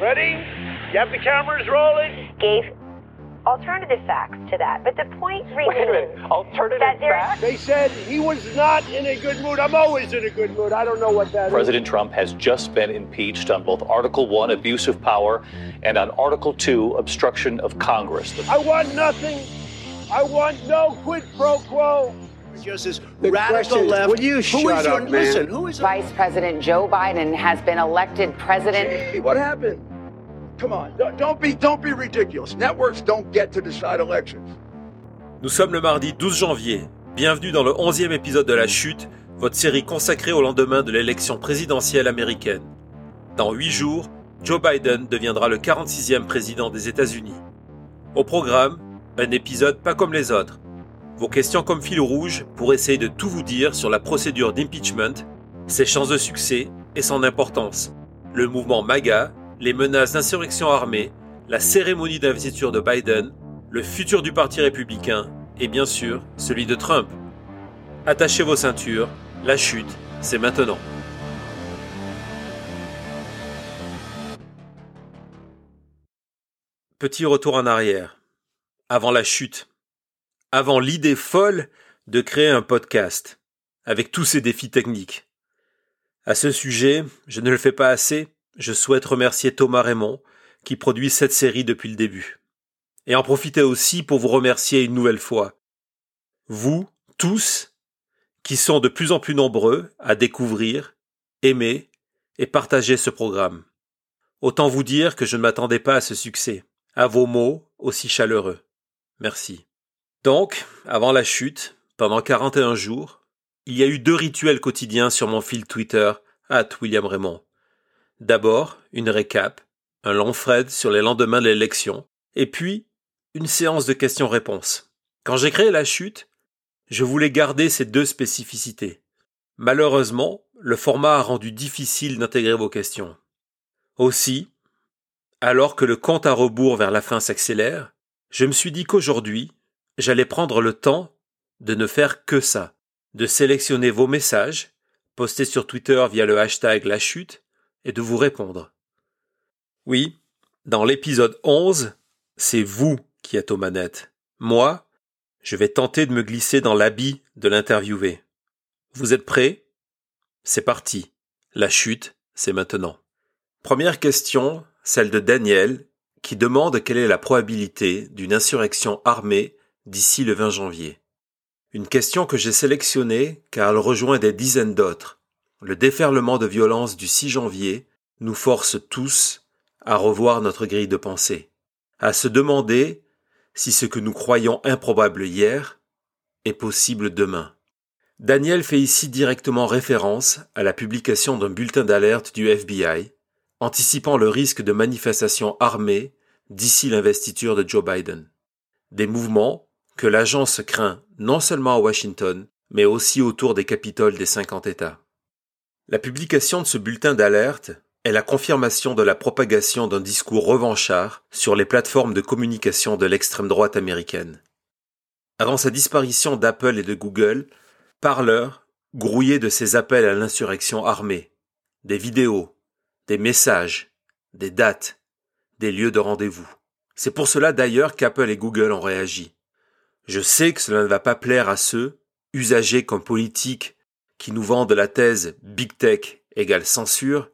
Ready? You have the cameras rolling? Gave alternative facts to that. But the point Wait a minute. remains Alternative that facts? They said he was not in a good mood. I'm always in a good mood. I don't know what that is. President Trump has just been impeached on both Article 1, abuse of power, and on Article 2, obstruction of Congress. I want nothing. I want no quid pro quo. Just this The radical question is, left. will you Who shut is your, up, man? Listen, who is Vice President Joe Biden has been elected president. Hey, what happened? Come on, don't, don't be don't be ridiculous. Networks don't get to decide elections. Nous sommes le mardi 12 janvier. Bienvenue dans le 11e épisode de La Chute, votre série consacrée au lendemain de l'élection présidentielle américaine. Dans 8 jours, Joe Biden deviendra le 46e président des États-Unis. Au programme, un épisode pas comme les autres. Vos questions comme fil rouge pour essayer de tout vous dire sur la procédure d'impeachment, ses chances de succès et son importance. Le mouvement MAGA, les menaces d'insurrection armée, la cérémonie d'investiture de Biden, le futur du Parti républicain et bien sûr celui de Trump. Attachez vos ceintures, la chute, c'est maintenant. Petit retour en arrière. Avant la chute. Avant l'idée folle de créer un podcast, avec tous ces défis techniques. À ce sujet, je ne le fais pas assez, je souhaite remercier Thomas Raymond, qui produit cette série depuis le début. Et en profiter aussi pour vous remercier une nouvelle fois. Vous, tous, qui sont de plus en plus nombreux à découvrir, aimer et partager ce programme. Autant vous dire que je ne m'attendais pas à ce succès, à vos mots aussi chaleureux. Merci. Donc, avant la chute, pendant 41 jours, il y a eu deux rituels quotidiens sur mon fil Twitter, at William Raymond. D'abord, une récap, un long thread sur les lendemains de l'élection, et puis une séance de questions-réponses. Quand j'ai créé la chute, je voulais garder ces deux spécificités. Malheureusement, le format a rendu difficile d'intégrer vos questions. Aussi, alors que le compte à rebours vers la fin s'accélère, je me suis dit qu'aujourd'hui, j'allais prendre le temps de ne faire que ça, de sélectionner vos messages, postés sur Twitter via le hashtag la chute, et de vous répondre. Oui, dans l'épisode 11, c'est vous qui êtes aux manettes. Moi, je vais tenter de me glisser dans l'habit de l'interviewé. Vous êtes prêts? C'est parti. La chute, c'est maintenant. Première question, celle de Daniel, qui demande quelle est la probabilité d'une insurrection armée d'ici le 20 janvier. Une question que j'ai sélectionnée car elle rejoint des dizaines d'autres. Le déferlement de violence du 6 janvier nous force tous à revoir notre grille de pensée, à se demander si ce que nous croyons improbable hier est possible demain. Daniel fait ici directement référence à la publication d'un bulletin d'alerte du FBI, anticipant le risque de manifestations armées d'ici l'investiture de Joe Biden. Des mouvements que l'agence craint non seulement à Washington, mais aussi autour des capitoles des 50 États. La publication de ce bulletin d'alerte est la confirmation de la propagation d'un discours revanchard sur les plateformes de communication de l'extrême droite américaine. Avant sa disparition d'Apple et de Google, Parler grouillait de ses appels à l'insurrection armée, des vidéos, des messages, des dates, des lieux de rendez-vous. C'est pour cela d'ailleurs qu'Apple et Google ont réagi. Je sais que cela ne va pas plaire à ceux, usagers comme politiques, qui nous vendent la thèse Big Tech égale censure,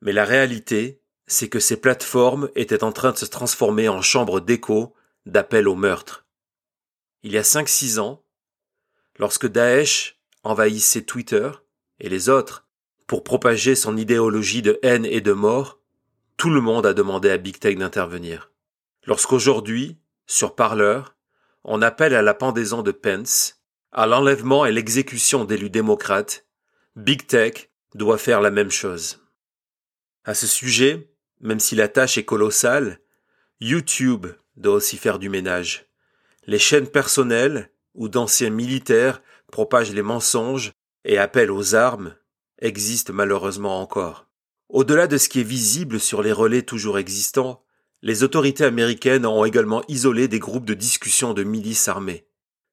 mais la réalité, c'est que ces plateformes étaient en train de se transformer en chambres d'écho d'appels au meurtre. Il y a 5-6 ans, lorsque Daesh envahissait Twitter et les autres pour propager son idéologie de haine et de mort, tout le monde a demandé à Big Tech d'intervenir. Lorsqu'aujourd'hui, sur Parler, on appelle à la pendaison de Pence, à l'enlèvement et l'exécution d'élus démocrates, Big Tech doit faire la même chose. À ce sujet, même si la tâche est colossale, YouTube doit aussi faire du ménage. Les chaînes personnelles où d'anciens militaires propagent les mensonges et appellent aux armes existent malheureusement encore. Au-delà de ce qui est visible sur les relais toujours existants, les autorités américaines ont également isolé des groupes de discussion de milices armées.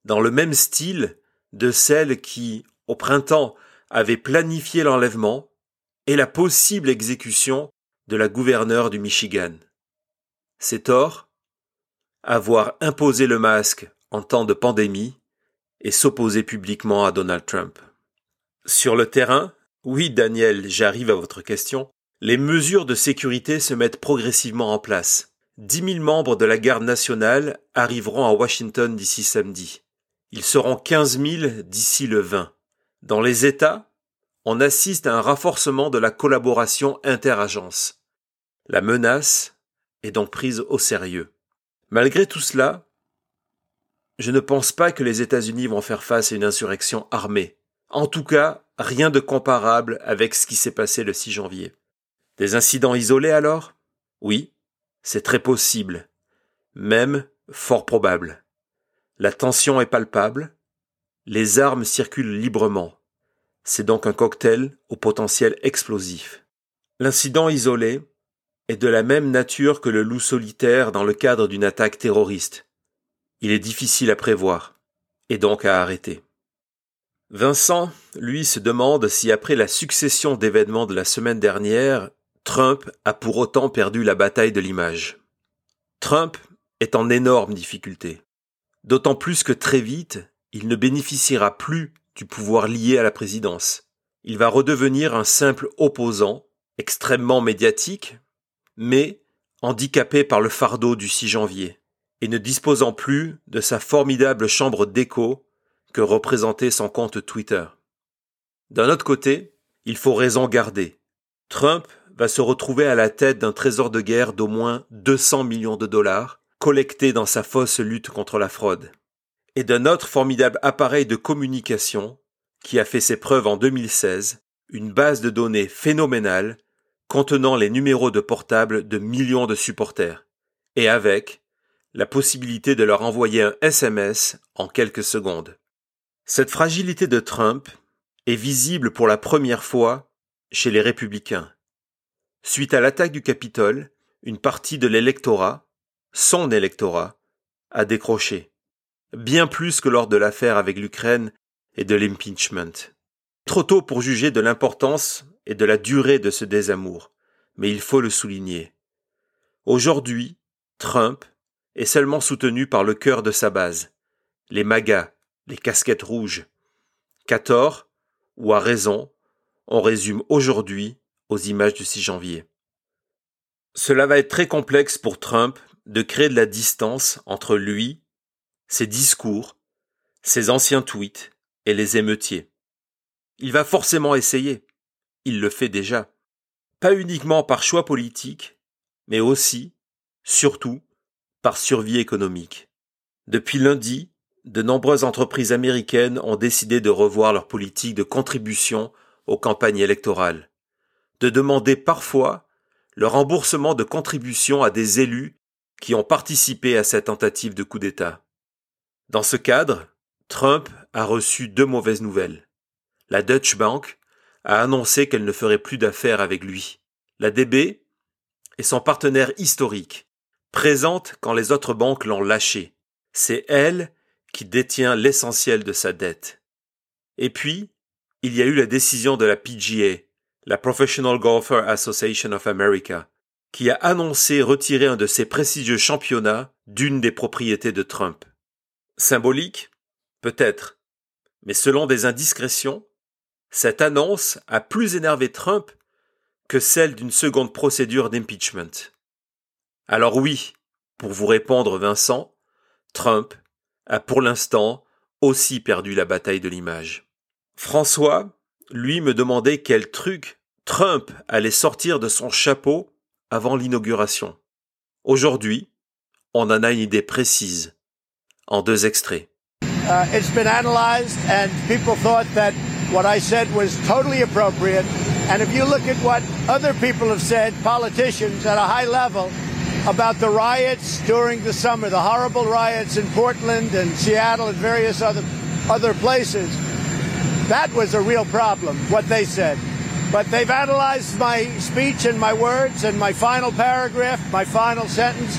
Dans le même style de celles qui, au printemps, avaient planifié l'enlèvement et la possible exécution de la gouverneure du Michigan. C'est tort Avoir imposé le masque en temps de pandémie et s'opposer publiquement à Donald Trump. Sur le terrain, oui Daniel, j'arrive à votre question, les mesures de sécurité se mettent progressivement en place. Dix mille membres de la garde nationale arriveront à Washington d'ici samedi. Ils seront quinze mille d'ici le 20. Dans les États, on assiste à un renforcement de la collaboration interagences. La menace est donc prise au sérieux. Malgré tout cela, je ne pense pas que les États-Unis vont faire face à une insurrection armée. En tout cas, rien de comparable avec ce qui s'est passé le 6 janvier. Des incidents isolés alors? Oui, c'est très possible, même fort probable. La tension est palpable, les armes circulent librement. C'est donc un cocktail au potentiel explosif. L'incident isolé est de la même nature que le loup solitaire dans le cadre d'une attaque terroriste. Il est difficile à prévoir, et donc à arrêter. Vincent, lui, se demande si après la succession d'événements de la semaine dernière, Trump a pour autant perdu la bataille de l'image. Trump est en énorme difficulté. D'autant plus que très vite, il ne bénéficiera plus du pouvoir lié à la présidence. Il va redevenir un simple opposant, extrêmement médiatique, mais handicapé par le fardeau du 6 janvier, et ne disposant plus de sa formidable chambre d'écho que représentait son compte Twitter. D'un autre côté, il faut raison garder. Trump va se retrouver à la tête d'un trésor de guerre d'au moins 200 millions de dollars, collectés dans sa fausse lutte contre la fraude et d'un autre formidable appareil de communication qui a fait ses preuves en 2016, une base de données phénoménale contenant les numéros de portable de millions de supporters, et avec la possibilité de leur envoyer un SMS en quelques secondes. Cette fragilité de Trump est visible pour la première fois chez les républicains. Suite à l'attaque du Capitole, une partie de l'électorat, son électorat, a décroché bien plus que lors de l'affaire avec l'Ukraine et de l'impeachment. Trop tôt pour juger de l'importance et de la durée de ce désamour, mais il faut le souligner. Aujourd'hui, Trump est seulement soutenu par le cœur de sa base, les magas, les casquettes rouges. Qu'à ou à raison, on résume aujourd'hui aux images du 6 janvier. Cela va être très complexe pour Trump de créer de la distance entre lui ses discours, ses anciens tweets et les émeutiers. Il va forcément essayer. Il le fait déjà. Pas uniquement par choix politique, mais aussi, surtout, par survie économique. Depuis lundi, de nombreuses entreprises américaines ont décidé de revoir leur politique de contribution aux campagnes électorales, de demander parfois le remboursement de contributions à des élus qui ont participé à cette tentative de coup d'État. Dans ce cadre, Trump a reçu deux mauvaises nouvelles. La Deutsche Bank a annoncé qu'elle ne ferait plus d'affaires avec lui. La DB est son partenaire historique, présente quand les autres banques l'ont lâché. C'est elle qui détient l'essentiel de sa dette. Et puis, il y a eu la décision de la PGA, la Professional Golfer Association of America, qui a annoncé retirer un de ses prestigieux championnats d'une des propriétés de Trump. Symbolique Peut-être. Mais selon des indiscrétions, cette annonce a plus énervé Trump que celle d'une seconde procédure d'impeachment. Alors oui, pour vous répondre Vincent, Trump a pour l'instant aussi perdu la bataille de l'image. François, lui, me demandait quel truc Trump allait sortir de son chapeau avant l'inauguration. Aujourd'hui, on en a une idée précise en deux extraits. Uh, it's been analyzed, and people thought that what I said was totally appropriate. And if you look at what other people have said, politicians at a high level, about the riots during the summer, the horrible riots in Portland and Seattle and various other other places, that was a real problem, what they said. But they've analyzed my speech and my words and my final paragraph, my final sentence,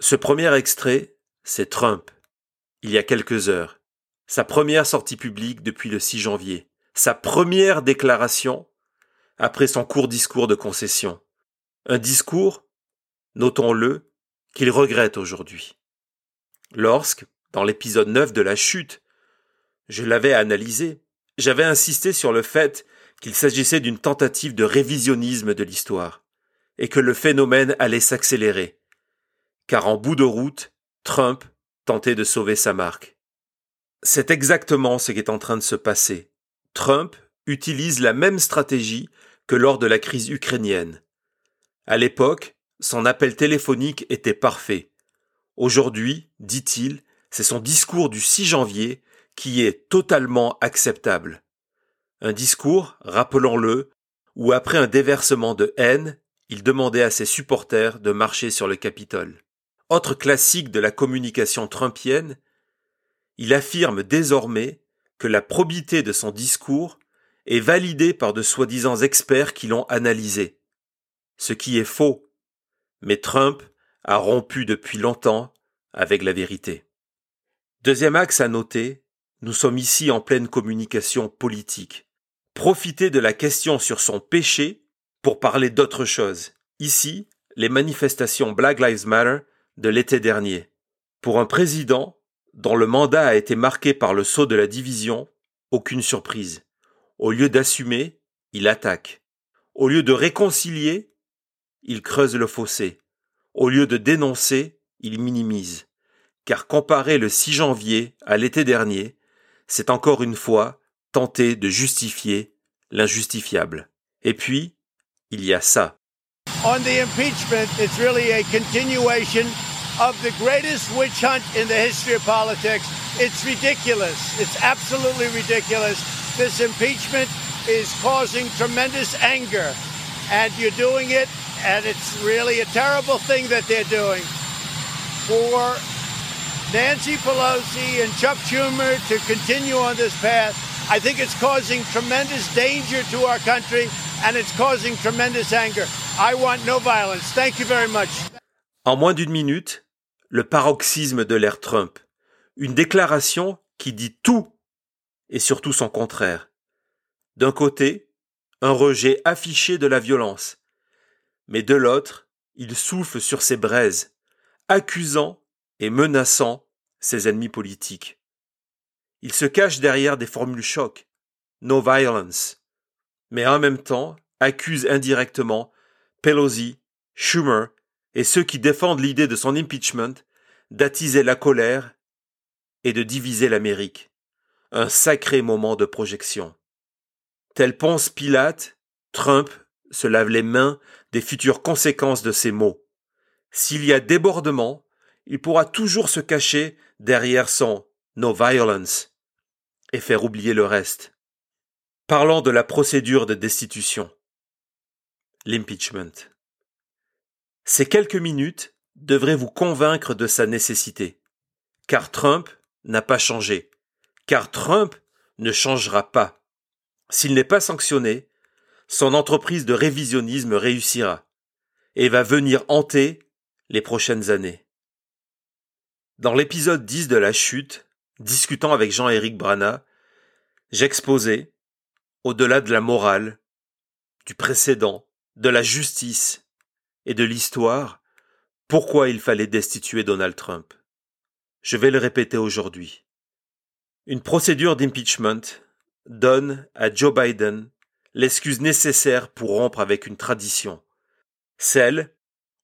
Ce premier extrait, c'est Trump, il y a quelques heures. Sa première sortie publique depuis le 6 janvier. sa première déclaration après son court discours de concession. Un discours, notons-le, qu'il regrette aujourd'hui. Lorsque, dans l'épisode 9 de la chute, je l'avais analysé, j'avais insisté sur le fait qu'il s'agissait d'une tentative de révisionnisme de l'histoire, et que le phénomène allait s'accélérer, car en bout de route, Trump tentait de sauver sa marque. C'est exactement ce qui est en train de se passer. Trump utilise la même stratégie que lors de la crise ukrainienne. À l'époque, son appel téléphonique était parfait. Aujourd'hui, dit-il, c'est son discours du 6 janvier qui est totalement acceptable. Un discours, rappelons-le, où après un déversement de haine, il demandait à ses supporters de marcher sur le Capitole. Autre classique de la communication trumpienne, il affirme désormais que la probité de son discours est validée par de soi-disant experts qui l'ont analysé. Ce qui est faux. Mais Trump a rompu depuis longtemps avec la vérité. Deuxième axe à noter, nous sommes ici en pleine communication politique. Profiter de la question sur son péché pour parler d'autre chose. Ici, les manifestations Black Lives Matter de l'été dernier. Pour un président dont le mandat a été marqué par le saut de la division, aucune surprise. Au lieu d'assumer, il attaque. Au lieu de réconcilier, il creuse le fossé. Au lieu de dénoncer, il minimise. Car comparer le 6 janvier à l'été dernier, c'est encore une fois tenter de justifier l'injustifiable. Et puis, il y a ça. On the impeachment, it's really a continuation of the greatest witch hunt in the history of politics. It's ridiculous. It's absolutely ridiculous. This impeachment is causing tremendous anger, and you're doing it, and it's really a terrible thing that they're doing. For Nancy Pelosi and Chuck Schumer to continue on this path, I think it's causing tremendous danger to our country, and it's causing tremendous anger. I want no violence. Thank you very much. En moins d'une minute, le paroxysme de l'ère Trump. Une déclaration qui dit tout et surtout son contraire. D'un côté, un rejet affiché de la violence, mais de l'autre, il souffle sur ses braises, accusant et menaçant ses ennemis politiques. Il se cache derrière des formules chocs, no violence, mais en même temps accuse indirectement Pelosi, Schumer et ceux qui défendent l'idée de son impeachment d'attiser la colère et de diviser l'Amérique. Un sacré moment de projection. Tel Ponce Pilate, Trump se lave les mains des futures conséquences de ses mots. S'il y a débordement, il pourra toujours se cacher derrière son no violence et faire oublier le reste. Parlons de la procédure de destitution. L'impeachment. Ces quelques minutes devraient vous convaincre de sa nécessité. Car Trump n'a pas changé. Car Trump ne changera pas. S'il n'est pas sanctionné, son entreprise de révisionnisme réussira et va venir hanter les prochaines années. Dans l'épisode 10 de La Chute, discutant avec Jean-Éric Brana, j'exposais, au-delà de la morale, du précédent, de la justice et de l'histoire, pourquoi il fallait destituer Donald Trump. Je vais le répéter aujourd'hui. Une procédure d'impeachment donne à Joe Biden l'excuse nécessaire pour rompre avec une tradition, celle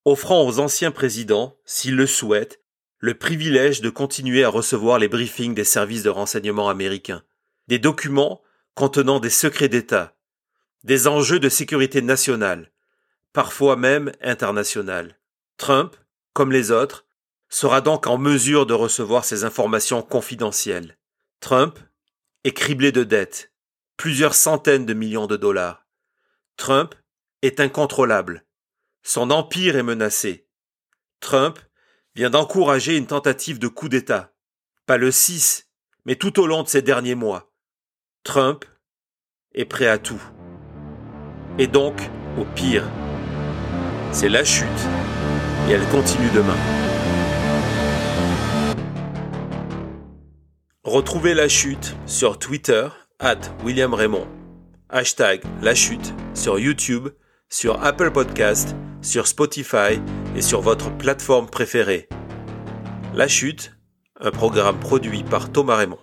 offrant aux anciens présidents, s'ils le souhaitent, le privilège de continuer à recevoir les briefings des services de renseignement américains, des documents contenant des secrets d'État, des enjeux de sécurité nationale, parfois même internationale. Trump, comme les autres, sera donc en mesure de recevoir ces informations confidentielles. Trump est criblé de dettes, plusieurs centaines de millions de dollars. Trump est incontrôlable. Son empire est menacé. Trump vient d'encourager une tentative de coup d'État. Pas le 6, mais tout au long de ces derniers mois. Trump est prêt à tout. Et donc, au pire, c'est la chute. Et elle continue demain. Retrouvez la chute sur Twitter at William Raymond. Hashtag La Chute sur YouTube, sur Apple Podcast, sur Spotify et sur votre plateforme préférée. La Chute, un programme produit par Thomas Raymond.